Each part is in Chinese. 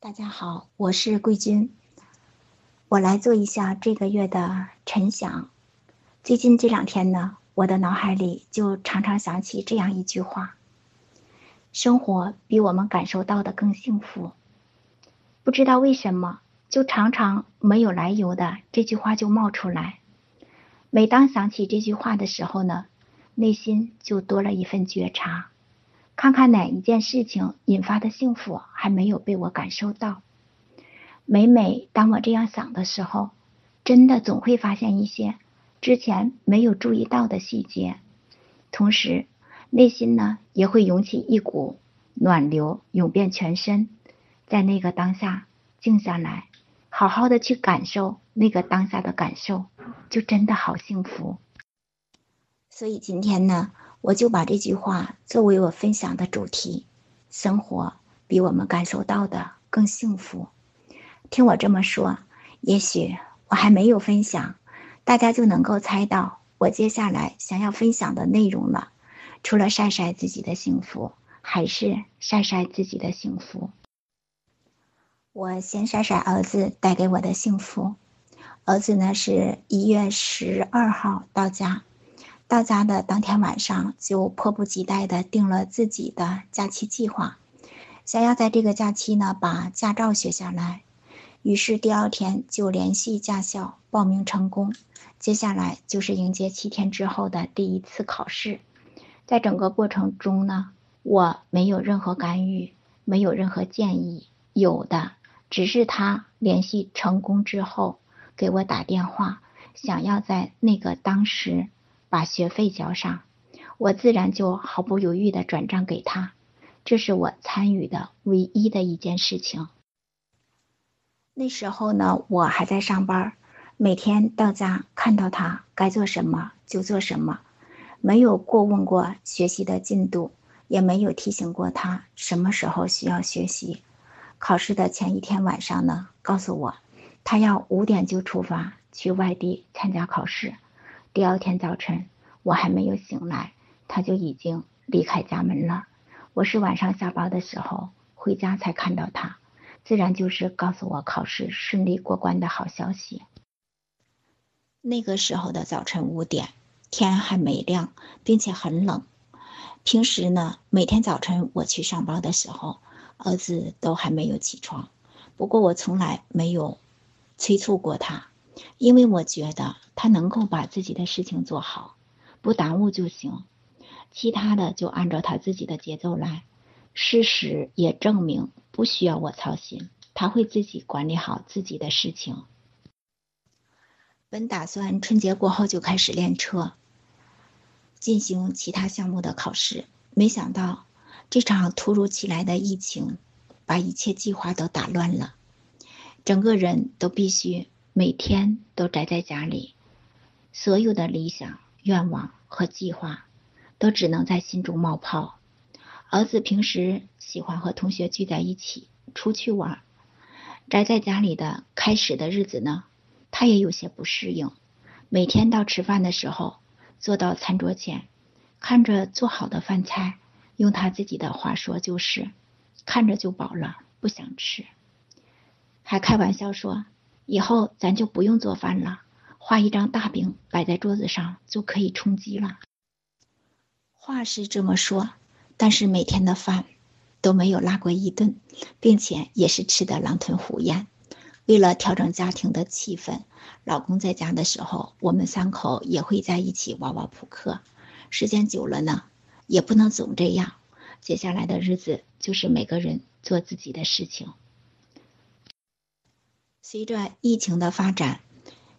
大家好，我是桂军，我来做一下这个月的晨想。最近这两天呢，我的脑海里就常常想起这样一句话：生活比我们感受到的更幸福。不知道为什么，就常常没有来由的这句话就冒出来。每当想起这句话的时候呢，内心就多了一份觉察。看看哪一件事情引发的幸福还没有被我感受到。每每当我这样想的时候，真的总会发现一些之前没有注意到的细节，同时内心呢也会涌起一股暖流，涌遍全身。在那个当下静下来，好好的去感受那个当下的感受，就真的好幸福。所以今天呢。我就把这句话作为我分享的主题：生活比我们感受到的更幸福。听我这么说，也许我还没有分享，大家就能够猜到我接下来想要分享的内容了。除了晒晒自己的幸福，还是晒晒自己的幸福。我先晒晒儿子带给我的幸福。儿子呢，是一月十二号到家。到家的当天晚上，就迫不及待地定了自己的假期计划，想要在这个假期呢把驾照学下来。于是第二天就联系驾校报名成功，接下来就是迎接七天之后的第一次考试。在整个过程中呢，我没有任何干预，没有任何建议，有的只是他联系成功之后给我打电话，想要在那个当时。把学费交上，我自然就毫不犹豫的转账给他。这是我参与的唯一的一件事情。那时候呢，我还在上班，每天到家看到他该做什么就做什么，没有过问过学习的进度，也没有提醒过他什么时候需要学习。考试的前一天晚上呢，告诉我他要五点就出发去外地参加考试。第二天早晨，我还没有醒来，他就已经离开家门了。我是晚上下班的时候回家才看到他，自然就是告诉我考试顺利过关的好消息。那个时候的早晨五点，天还没亮，并且很冷。平时呢，每天早晨我去上班的时候，儿子都还没有起床。不过我从来没有催促过他。因为我觉得他能够把自己的事情做好，不耽误就行，其他的就按照他自己的节奏来。事实也证明不需要我操心，他会自己管理好自己的事情。本打算春节过后就开始练车，进行其他项目的考试，没想到这场突如其来的疫情把一切计划都打乱了，整个人都必须。每天都宅在家里，所有的理想、愿望和计划都只能在心中冒泡。儿子平时喜欢和同学聚在一起出去玩，宅在家里的开始的日子呢，他也有些不适应。每天到吃饭的时候，坐到餐桌前，看着做好的饭菜，用他自己的话说就是看着就饱了，不想吃，还开玩笑说。以后咱就不用做饭了，画一张大饼摆在桌子上就可以充饥了。话是这么说，但是每天的饭都没有落过一顿，并且也是吃的狼吞虎咽。为了调整家庭的气氛，老公在家的时候，我们三口也会在一起玩玩扑克。时间久了呢，也不能总这样。接下来的日子就是每个人做自己的事情。随着疫情的发展，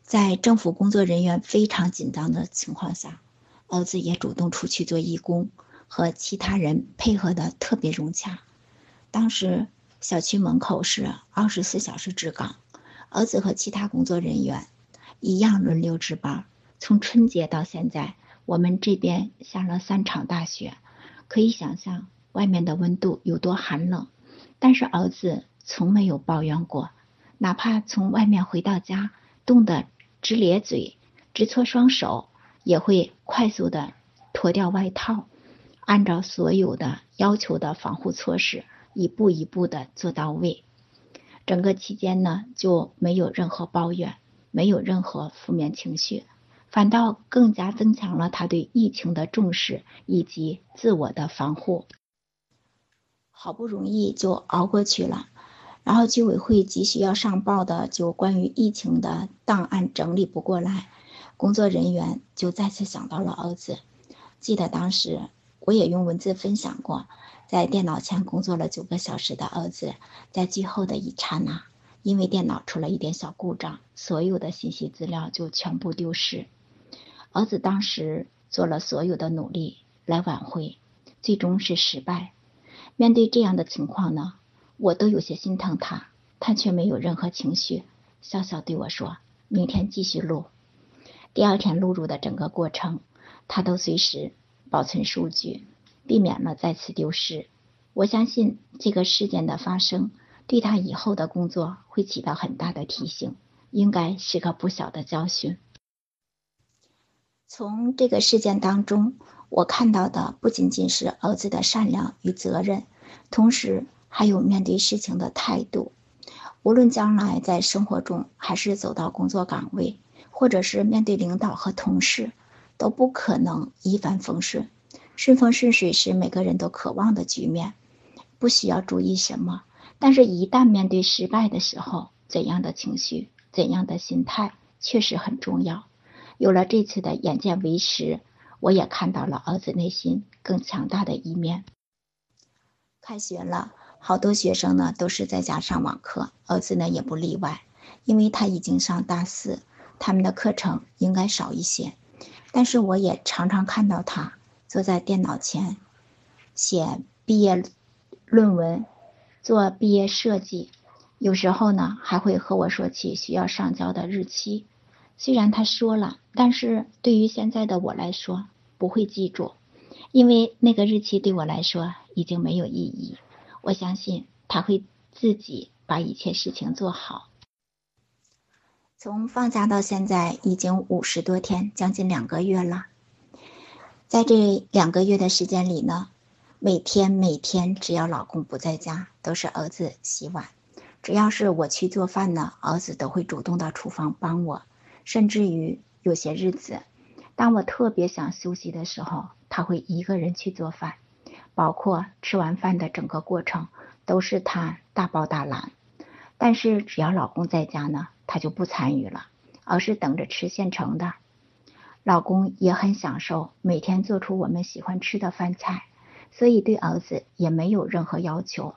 在政府工作人员非常紧张的情况下，儿子也主动出去做义工，和其他人配合的特别融洽。当时小区门口是二十四小时值岗，儿子和其他工作人员一样轮流值班。从春节到现在，我们这边下了三场大雪，可以想象外面的温度有多寒冷，但是儿子从没有抱怨过。哪怕从外面回到家，冻得直咧嘴、直搓双手，也会快速的脱掉外套，按照所有的要求的防护措施，一步一步的做到位。整个期间呢就没有任何抱怨，没有任何负面情绪，反倒更加增强了他对疫情的重视以及自我的防护。好不容易就熬过去了，然后居委会急需要上报的就关于疫情的档案整理不过来，工作人员就再次想到了儿子。记得当时我也用文字分享过，在电脑前工作了九个小时的儿子，在最后的一刹那，因为电脑出了一点小故障，所有的信息资料就全部丢失。儿子当时做了所有的努力来挽回，最终是失败。面对这样的情况呢，我都有些心疼他，他却没有任何情绪，笑笑对我说：“明天继续录。”第二天录入的整个过程，他都随时保存数据，避免了再次丢失。我相信这个事件的发生，对他以后的工作会起到很大的提醒，应该是个不小的教训。从这个事件当中。我看到的不仅仅是儿子的善良与责任，同时还有面对事情的态度。无论将来在生活中，还是走到工作岗位，或者是面对领导和同事，都不可能一帆风顺。顺风顺水是每个人都渴望的局面，不需要注意什么。但是，一旦面对失败的时候，怎样的情绪、怎样的心态，确实很重要。有了这次的眼见为实。我也看到了儿子内心更强大的一面。开学了，好多学生呢都是在家上网课，儿子呢也不例外，因为他已经上大四，他们的课程应该少一些。但是我也常常看到他坐在电脑前写毕业论文、做毕业设计，有时候呢还会和我说起需要上交的日期。虽然他说了，但是对于现在的我来说，不会记住，因为那个日期对我来说已经没有意义。我相信他会自己把一切事情做好。从放假到现在已经五十多天，将近两个月了。在这两个月的时间里呢，每天每天只要老公不在家，都是儿子洗碗；只要是我去做饭呢，儿子都会主动到厨房帮我。甚至于有些日子，当我特别想休息的时候，他会一个人去做饭，包括吃完饭的整个过程都是他大包大揽。但是只要老公在家呢，他就不参与了，而是等着吃现成的。老公也很享受每天做出我们喜欢吃的饭菜，所以对儿子也没有任何要求。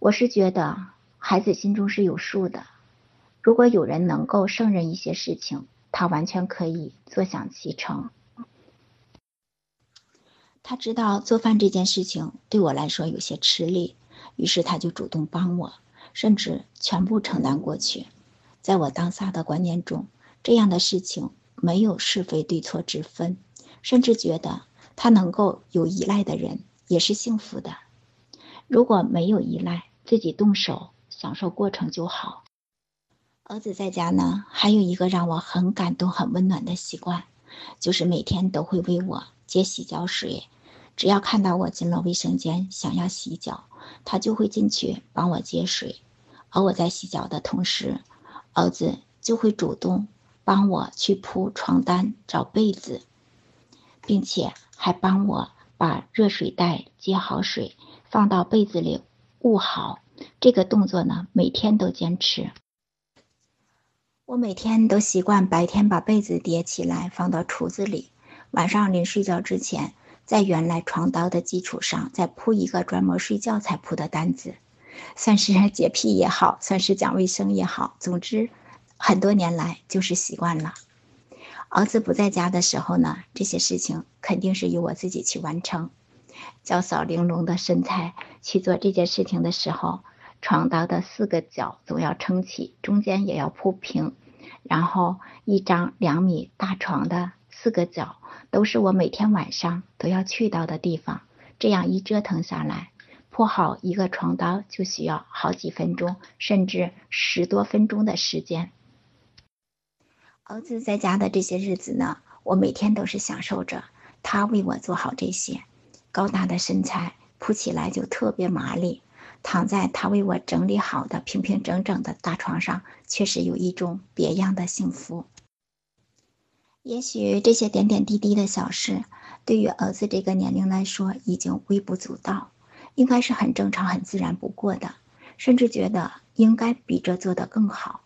我是觉得孩子心中是有数的。如果有人能够胜任一些事情，他完全可以坐享其成。他知道做饭这件事情对我来说有些吃力，于是他就主动帮我，甚至全部承担过去。在我当下的观念中，这样的事情没有是非对错之分，甚至觉得他能够有依赖的人也是幸福的。如果没有依赖，自己动手享受过程就好。儿子在家呢，还有一个让我很感动、很温暖的习惯，就是每天都会为我接洗脚水。只要看到我进了卫生间想要洗脚，他就会进去帮我接水。而我在洗脚的同时，儿子就会主动帮我去铺床单、找被子，并且还帮我把热水袋接好水，放到被子里捂好。这个动作呢，每天都坚持。我每天都习惯白天把被子叠起来放到橱子里，晚上临睡觉之前，在原来床单的基础上再铺一个专门睡觉才铺的单子，算是 洁癖也好，算是讲卫生也好，总之，很多年来就是习惯了。儿子不在家的时候呢，这些事情肯定是由我自己去完成。娇小玲珑的身材去做这件事情的时候。床单的四个角总要撑起，中间也要铺平，然后一张两米大床的四个角都是我每天晚上都要去到的地方。这样一折腾下来，铺好一个床单就需要好几分钟，甚至十多分钟的时间。儿子在家的这些日子呢，我每天都是享受着他为我做好这些。高大的身材铺起来就特别麻利。躺在他为我整理好的平平整整的大床上，确实有一种别样的幸福。也许这些点点滴滴的小事，对于儿子这个年龄来说已经微不足道，应该是很正常、很自然不过的，甚至觉得应该比这做得更好。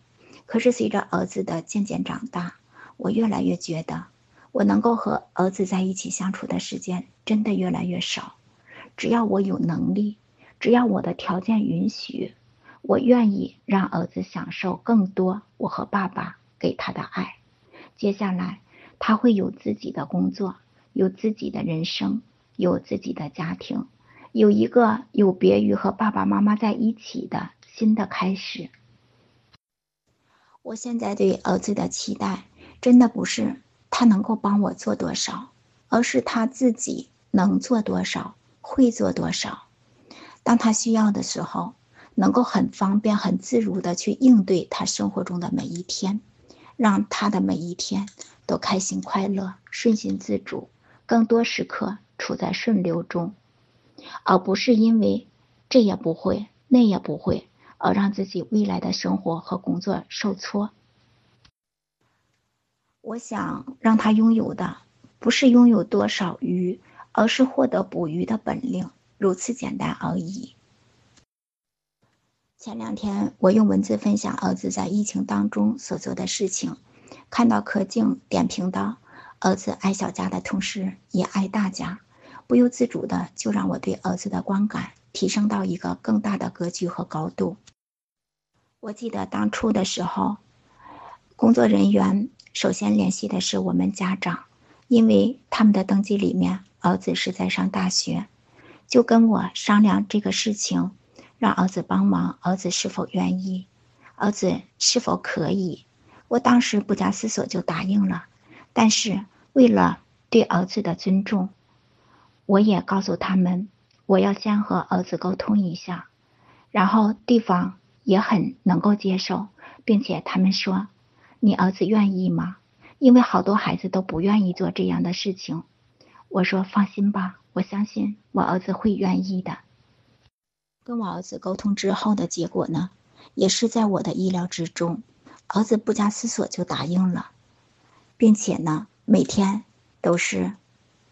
可是随着儿子的渐渐长大，我越来越觉得，我能够和儿子在一起相处的时间真的越来越少。只要我有能力，只要我的条件允许，我愿意让儿子享受更多我和爸爸给他的爱。接下来。他会有自己的工作，有自己的人生，有自己的家庭，有一个有别于和爸爸妈妈在一起的新的开始。我现在对儿子的期待，真的不是他能够帮我做多少，而是他自己能做多少，会做多少。当他需要的时候，能够很方便、很自如的去应对他生活中的每一天，让他的每一天。都开心快乐、顺心自主，更多时刻处在顺流中，而不是因为这也不会、那也不会，而让自己未来的生活和工作受挫。我想让他拥有的，不是拥有多少鱼，而是获得捕鱼的本领，如此简单而已。前两天，我用文字分享儿子在疫情当中所做的事情。看到柯静点评道：“儿子爱小家的同时也爱大家，不由自主的就让我对儿子的观感提升到一个更大的格局和高度。我记得当初的时候，工作人员首先联系的是我们家长，因为他们的登记里面儿子是在上大学，就跟我商量这个事情，让儿子帮忙，儿子是否愿意，儿子是否可以。”我当时不加思索就答应了，但是为了对儿子的尊重，我也告诉他们，我要先和儿子沟通一下，然后对方也很能够接受，并且他们说：“你儿子愿意吗？”因为好多孩子都不愿意做这样的事情。我说：“放心吧，我相信我儿子会愿意的。”跟我儿子沟通之后的结果呢，也是在我的意料之中。儿子不加思索就答应了，并且呢，每天都是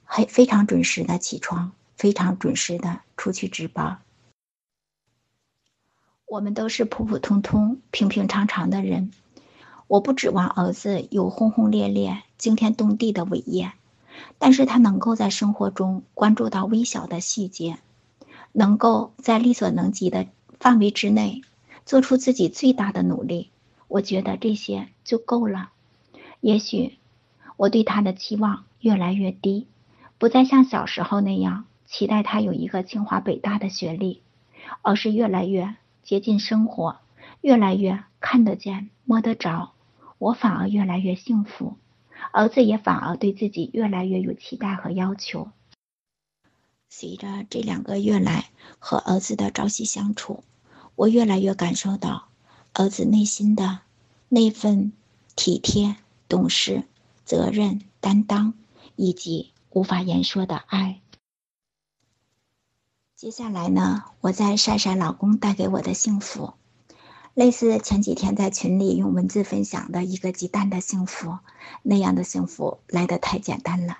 很非常准时的起床，非常准时的出去值班。我们都是普普通通、平平常常的人，我不指望儿子有轰轰烈烈、惊天动地的伟业，但是他能够在生活中关注到微小的细节，能够在力所能及的范围之内做出自己最大的努力。我觉得这些就够了。也许我对他的期望越来越低，不再像小时候那样期待他有一个清华北大的学历，而是越来越接近生活，越来越看得见、摸得着。我反而越来越幸福，儿子也反而对自己越来越有期待和要求。随着这两个月来和儿子的朝夕相处，我越来越感受到。儿子内心的那份体贴、懂事、责任担当，以及无法言说的爱。接下来呢，我再晒晒老公带给我的幸福，类似前几天在群里用文字分享的一个鸡蛋的幸福，那样的幸福来得太简单了。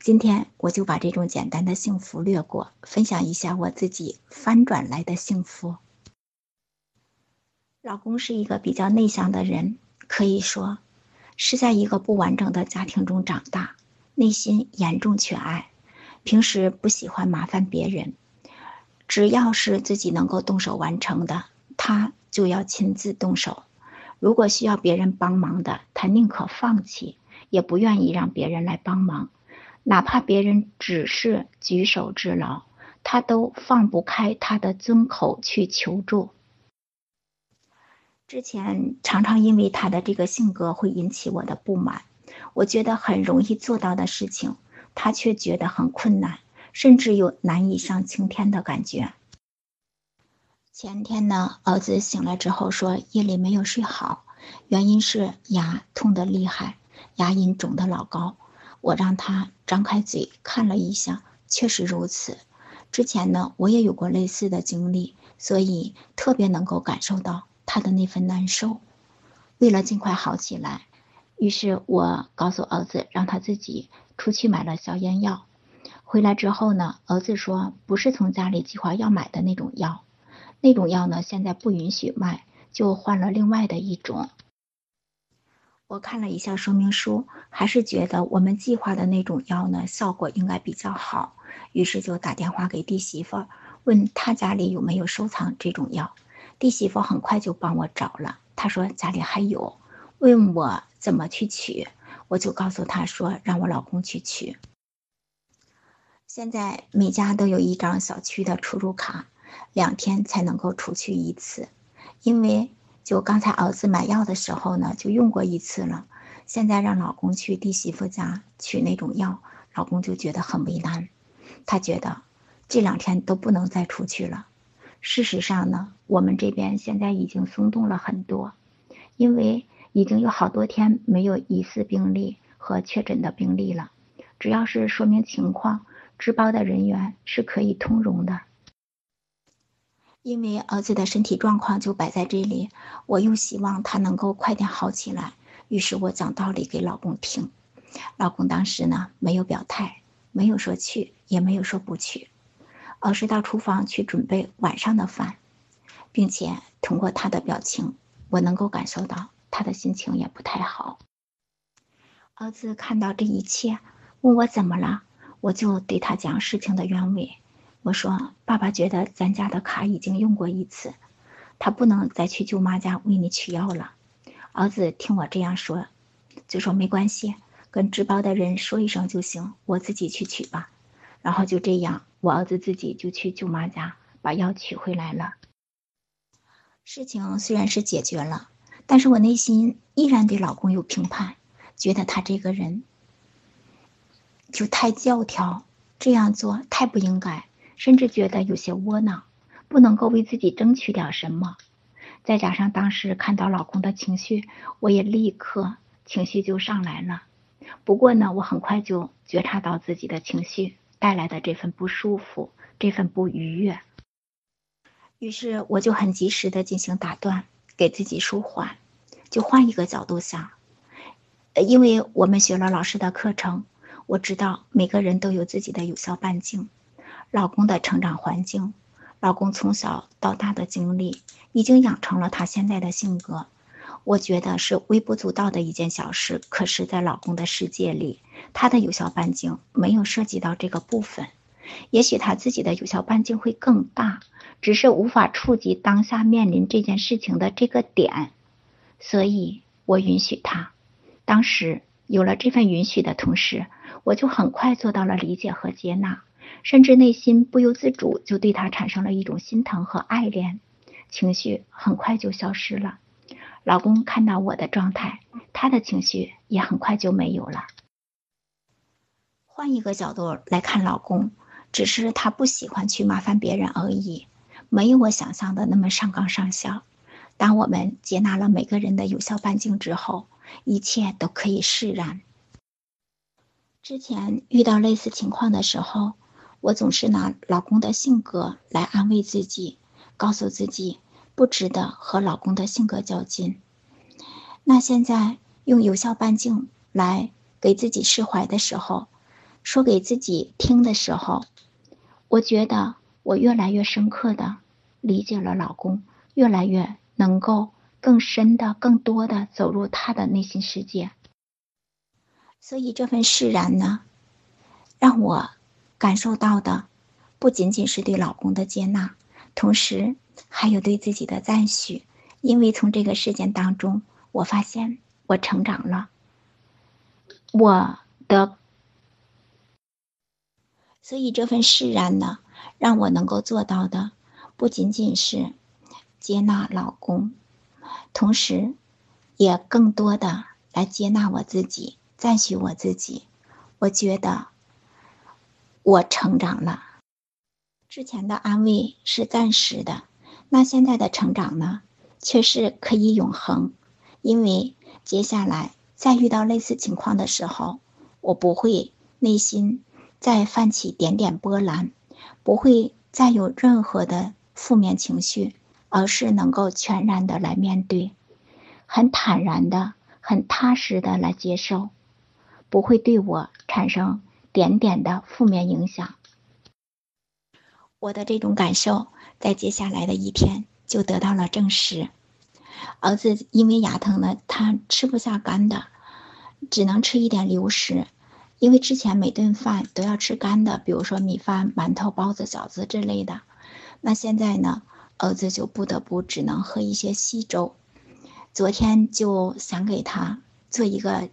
今天我就把这种简单的幸福略过，分享一下我自己翻转来的幸福。老公是一个比较内向的人，可以说是在一个不完整的家庭中长大，内心严重缺爱，平时不喜欢麻烦别人，只要是自己能够动手完成的，他就要亲自动手。如果需要别人帮忙的，他宁可放弃，也不愿意让别人来帮忙，哪怕别人只是举手之劳，他都放不开他的尊口去求助。之前常常因为他的这个性格会引起我的不满，我觉得很容易做到的事情，他却觉得很困难，甚至有难以上青天的感觉。前天呢，儿子醒了之后说夜里没有睡好，原因是牙痛得厉害，牙龈肿得老高。我让他张开嘴看了一下，确实如此。之前呢，我也有过类似的经历，所以特别能够感受到他的那份难受。为了尽快好起来，于是我告诉儿子，让他自己出去买了消炎药。回来之后呢，儿子说不是从家里计划要买的那种药，那种药呢现在不允许卖，就换了另外的一种。我看了一下说明书，还是觉得我们计划的那种药呢效果应该比较好，于是就打电话给弟媳妇，问他家里有没有收藏这种药。弟媳妇很快就帮我找了，她说家里还有，问我怎么去取，我就告诉她说让我老公去取。现在每家都有一张小区的出入卡，两天才能够出去一次。因为就刚才儿子买药的时候呢，就用过一次了。现在让老公去弟媳妇家取那种药，老公就觉得很为难。他觉得这两天都不能再出去了。事实上呢，我们这边现在已经松动了很多，因为已经有好多天没有疑似病例和确诊的病例了。只要是说明情况。值班的人员是可以通融的，因为儿子的身体状况就摆在这里，我又希望他能够快点好起来，于是我讲道理给老公听。老公当时呢没有表态，没有说去，也没有说不去，而是到厨房去准备晚上的饭，并且通过他的表情，我能够感受到他的心情也不太好。儿子看到这一切，问我怎么了。我就对他讲事情的原委，我说：“爸爸觉得咱家的卡已经用过一次，他不能再去舅妈家为你取药了。”儿子听我这样说，就说：“没关系，跟值班的人说一声就行，我自己去取吧。”然后就这样，我儿子自己就去舅妈家把药取回来了。事情虽然是解决了，但是我内心依然对老公有评判，觉得他这个人。就太教条，这样做太不应该，甚至觉得有些窝囊，不能够为自己争取点什么。再加上当时看到老公的情绪，我也立刻情绪就上来了。不过呢，我很快就觉察到自己的情绪带来的这份不舒服，这份不愉悦。于是我就很及时的进行打断，给自己舒缓，就换一个角度想，因为我们学了老师的课程。我知道每个人都有自己的有效半径，老公的成长环境，老公从小到大的经历，已经养成了他现在的性格。我觉得是微不足道的一件小事，可是，在老公的世界里，他的有效半径没有涉及到这个部分。也许他自己的有效半径会更大，只是无法触及当下面临这件事情的这个点，所以我允许他。当时有了这份允许的同时。我就很快做到了理解和接纳，甚至内心不由自主就对他产生了一种心疼和爱恋，情绪很快就消失了。老公看到我的状态，他的情绪也很快就没有了。换一个角度来看，老公只是他不喜欢去麻烦别人而已，没有我想象的那么上纲上线。当我们接纳了每个人的有效半径之后，一切都可以释然。之前遇到类似情况的时候，我总是拿老公的性格来安慰自己，告诉自己不值得和老公的性格较劲。那现在用有效半径来给自己释怀的时候，说给自己听的时候，我觉得我越来越深刻的理解了老公，越来越能够更深的、更多的走入他的内心世界。所以这份释然呢，让我感受到的不仅仅是对老公的接纳，同时还有对自己的赞许。因为从这个事件当中，我发现我成长了。我的，所以这份释然呢，让我能够做到的不仅仅是接纳老公，同时也更多的来接纳我自己。赞许我自己，我觉得我成长了。之前的安慰是暂时的，那现在的成长呢，却是可以永恒。因为接下来再遇到类似情况的时候，我不会内心再泛起点点波澜，不会再有任何的负面情绪，而是能够全然的来面对，很坦然的、很踏实的来接受，不会对我产生点点的负面影响。我的这种感受，在接下来的一天就得到了证实。儿子因为牙疼呢，他吃不下干的，只能吃一点流食。因为之前每顿饭都要吃干的，比如说米饭、馒头、包子、饺子之类的。那现在呢，儿子就不得不只能喝一些稀粥。昨天就想给他做一个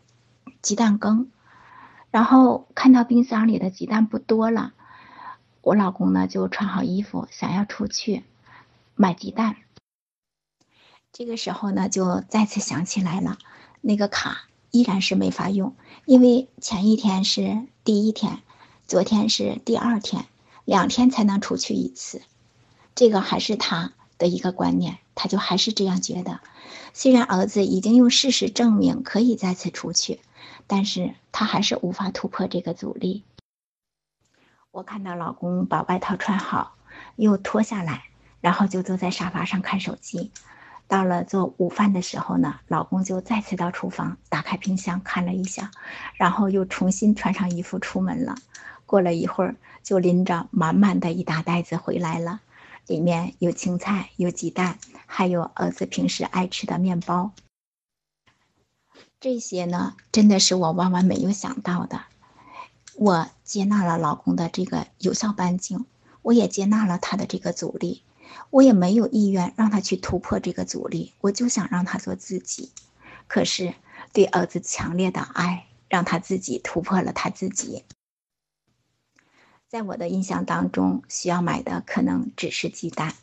鸡蛋羹，然后看到冰箱里的鸡蛋不多了，我老公呢就穿好衣服想要出去买鸡蛋。这个时候呢，就再次想起来了，那个卡。依然是没法用，因为前一天是第一天，昨天是第二天，两天才能出去一次。这个还是他的一个观念，他就还是这样觉得。虽然儿子已经用事实证明可以再次出去，但是他还是无法突破这个阻力。我看到老公把外套穿好，又脱下来，然后就坐在沙发上看手机。到了做午饭的时候呢，老公就再次到厨房打开冰箱看了一下，然后又重新穿上衣服出门了。过了一会儿，就拎着满满的一大袋子回来了，里面有青菜、有鸡蛋，还有儿子平时爱吃的面包。这些呢，真的是我万万没有想到的。我接纳了老公的这个有效半径，我也接纳了他的这个阻力。我也没有意愿让他去突破这个阻力，我就想让他做自己。可是对儿子强烈的爱，让他自己突破了他自己。在我的印象当中，需要买的可能只是鸡蛋，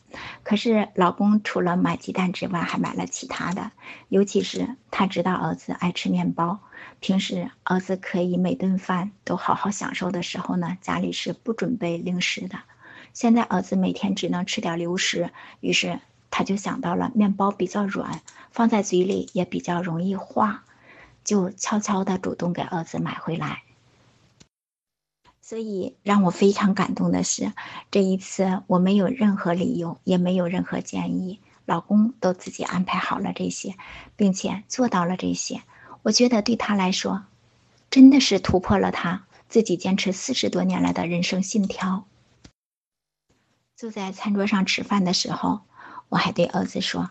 可是老公除了买鸡蛋之外，还买了其他的。尤其是他知道儿子爱吃面包，平时儿子可以每顿饭都好好享受的时候呢，家里是不准备零食的。现在儿子每天只能吃点流食，于是他就想到了面包比较软，放在嘴里也比较容易化，就悄悄的主动给儿子买回来。所以让我非常感动的是，这一次我没有任何理由，也没有任何建议，老公都自己安排好了这些，并且做到了这些。我觉得对他来说，真的是突破了他自己坚持四十多年来的人生信条。坐在餐桌上吃饭的时候，我还对儿子说：“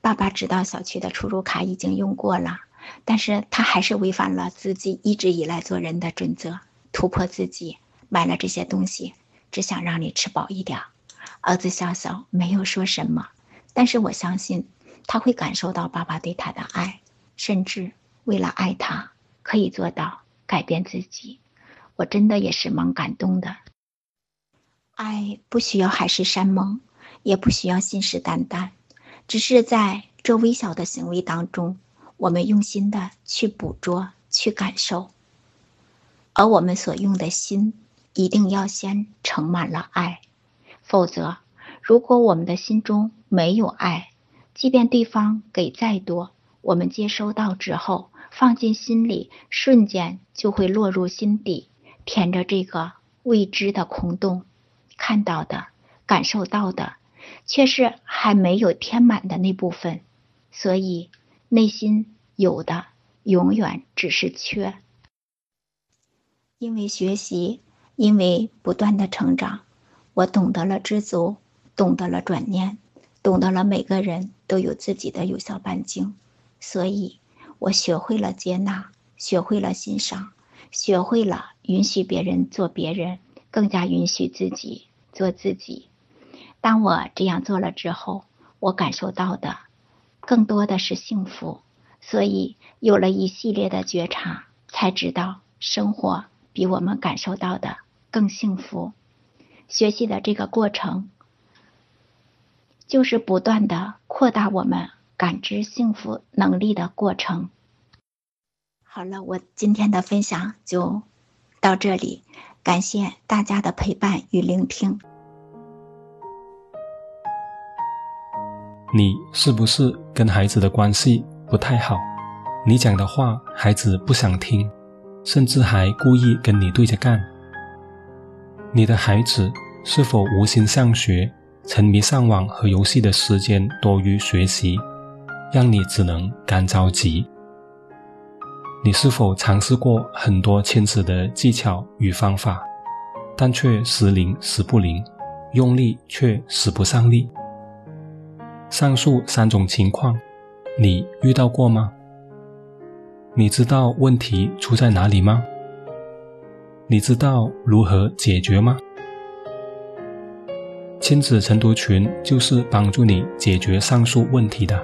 爸爸知道小区的出入卡已经用过了，但是他还是违反了自己一直以来做人的准则，突破自己买了这些东西，只想让你吃饱一点。”儿子笑笑，没有说什么，但是我相信他会感受到爸爸对他的爱，甚至为了爱他可以做到改变自己。我真的也是蛮感动的。爱不需要海誓山盟，也不需要信誓旦旦，只是在这微小的行为当中，我们用心的去捕捉、去感受。而我们所用的心，一定要先盛满了爱，否则，如果我们的心中没有爱，即便对方给再多，我们接收到之后，放进心里，瞬间就会落入心底，填着这个未知的空洞。看到的、感受到的，却是还没有填满的那部分，所以内心有的永远只是缺。因为学习，因为不断的成长，我懂得了知足，懂得了转念，懂得了每个人都有自己的有效半径，所以我学会了接纳，学会了欣赏，学会了允许别人做别人。更加允许自己做自己。当我这样做了之后，我感受到的更多的是幸福。所以有了一系列的觉察，才知道生活比我们感受到的更幸福。学习的这个过程，就是不断的扩大我们感知幸福能力的过程。好了，我今天的分享就到这里。感谢大家的陪伴与聆听。你是不是跟孩子的关系不太好？你讲的话孩子不想听，甚至还故意跟你对着干？你的孩子是否无心上学，沉迷上网和游戏的时间多于学习，让你只能干着急。你是否尝试过很多亲子的技巧与方法，但却时灵时不灵，用力却使不上力？上述三种情况，你遇到过吗？你知道问题出在哪里吗？你知道如何解决吗？亲子晨读群就是帮助你解决上述问题的。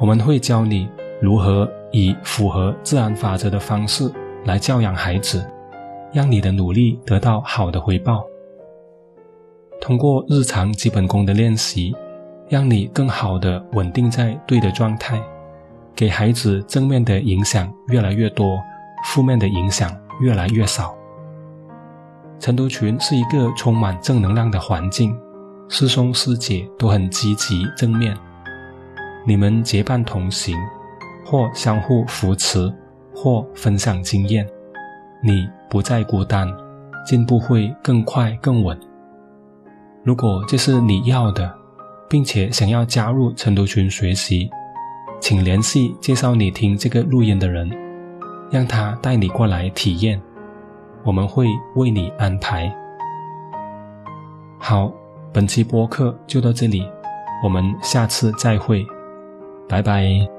我们会教你如何以符合自然法则的方式来教养孩子，让你的努力得到好的回报。通过日常基本功的练习，让你更好的稳定在对的状态，给孩子正面的影响越来越多，负面的影响。越来越少。晨读群是一个充满正能量的环境，师兄师姐都很积极正面，你们结伴同行，或相互扶持，或分享经验，你不再孤单，进步会更快更稳。如果这是你要的，并且想要加入晨读群学习，请联系介绍你听这个录音的人。让他带你过来体验，我们会为你安排。好，本期播客就到这里，我们下次再会，拜拜。